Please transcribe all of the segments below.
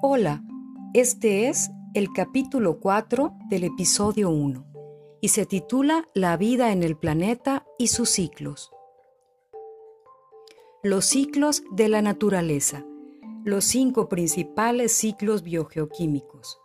Hola, este es el capítulo 4 del episodio 1 y se titula La vida en el planeta y sus ciclos. Los ciclos de la naturaleza, los cinco principales ciclos biogeoquímicos.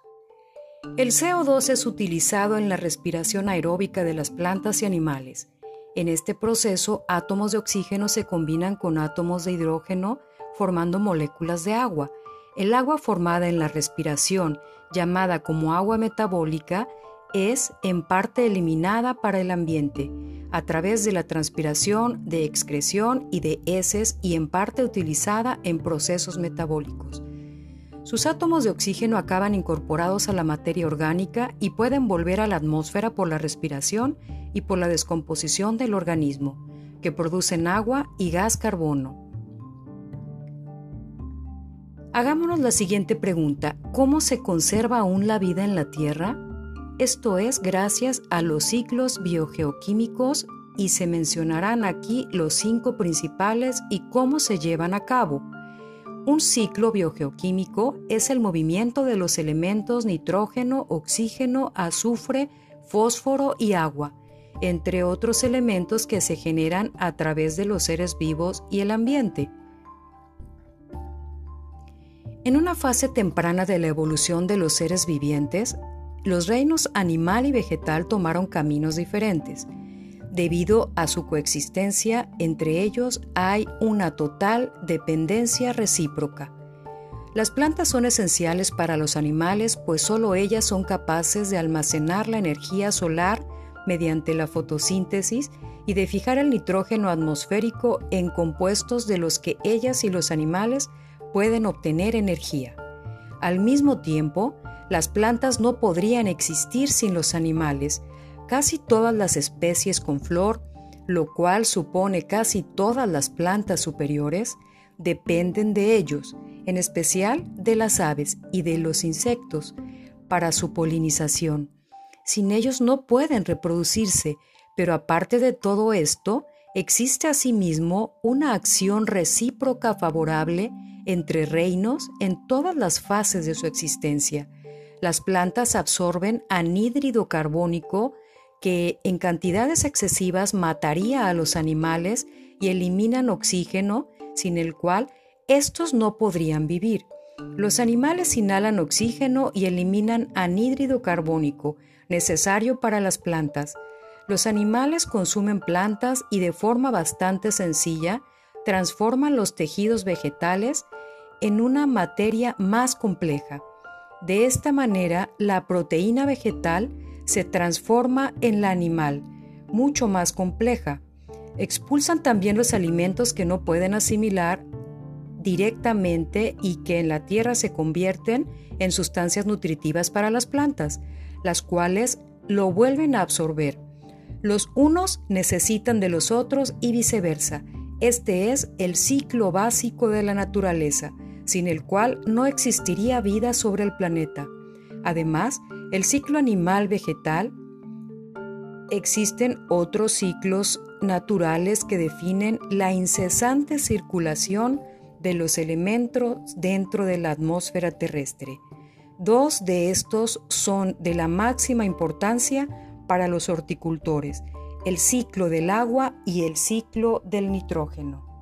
El CO2 es utilizado en la respiración aeróbica de las plantas y animales. En este proceso, átomos de oxígeno se combinan con átomos de hidrógeno formando moléculas de agua el agua formada en la respiración, llamada como agua metabólica, es en parte eliminada para el ambiente a través de la transpiración, de excreción y de heces y en parte utilizada en procesos metabólicos. Sus átomos de oxígeno acaban incorporados a la materia orgánica y pueden volver a la atmósfera por la respiración y por la descomposición del organismo, que producen agua y gas carbono. Hagámonos la siguiente pregunta. ¿Cómo se conserva aún la vida en la Tierra? Esto es gracias a los ciclos biogeoquímicos y se mencionarán aquí los cinco principales y cómo se llevan a cabo. Un ciclo biogeoquímico es el movimiento de los elementos nitrógeno, oxígeno, azufre, fósforo y agua, entre otros elementos que se generan a través de los seres vivos y el ambiente. En una fase temprana de la evolución de los seres vivientes, los reinos animal y vegetal tomaron caminos diferentes. Debido a su coexistencia, entre ellos hay una total dependencia recíproca. Las plantas son esenciales para los animales, pues solo ellas son capaces de almacenar la energía solar mediante la fotosíntesis y de fijar el nitrógeno atmosférico en compuestos de los que ellas y los animales pueden obtener energía. Al mismo tiempo, las plantas no podrían existir sin los animales. Casi todas las especies con flor, lo cual supone casi todas las plantas superiores, dependen de ellos, en especial de las aves y de los insectos, para su polinización. Sin ellos no pueden reproducirse, pero aparte de todo esto, existe asimismo una acción recíproca favorable entre reinos en todas las fases de su existencia. Las plantas absorben anhídrido carbónico que en cantidades excesivas mataría a los animales y eliminan oxígeno sin el cual estos no podrían vivir. Los animales inhalan oxígeno y eliminan anhídrido carbónico, necesario para las plantas. Los animales consumen plantas y de forma bastante sencilla transforman los tejidos vegetales en una materia más compleja. De esta manera, la proteína vegetal se transforma en la animal, mucho más compleja. Expulsan también los alimentos que no pueden asimilar directamente y que en la tierra se convierten en sustancias nutritivas para las plantas, las cuales lo vuelven a absorber. Los unos necesitan de los otros y viceversa. Este es el ciclo básico de la naturaleza sin el cual no existiría vida sobre el planeta. Además, el ciclo animal-vegetal, existen otros ciclos naturales que definen la incesante circulación de los elementos dentro de la atmósfera terrestre. Dos de estos son de la máxima importancia para los horticultores, el ciclo del agua y el ciclo del nitrógeno.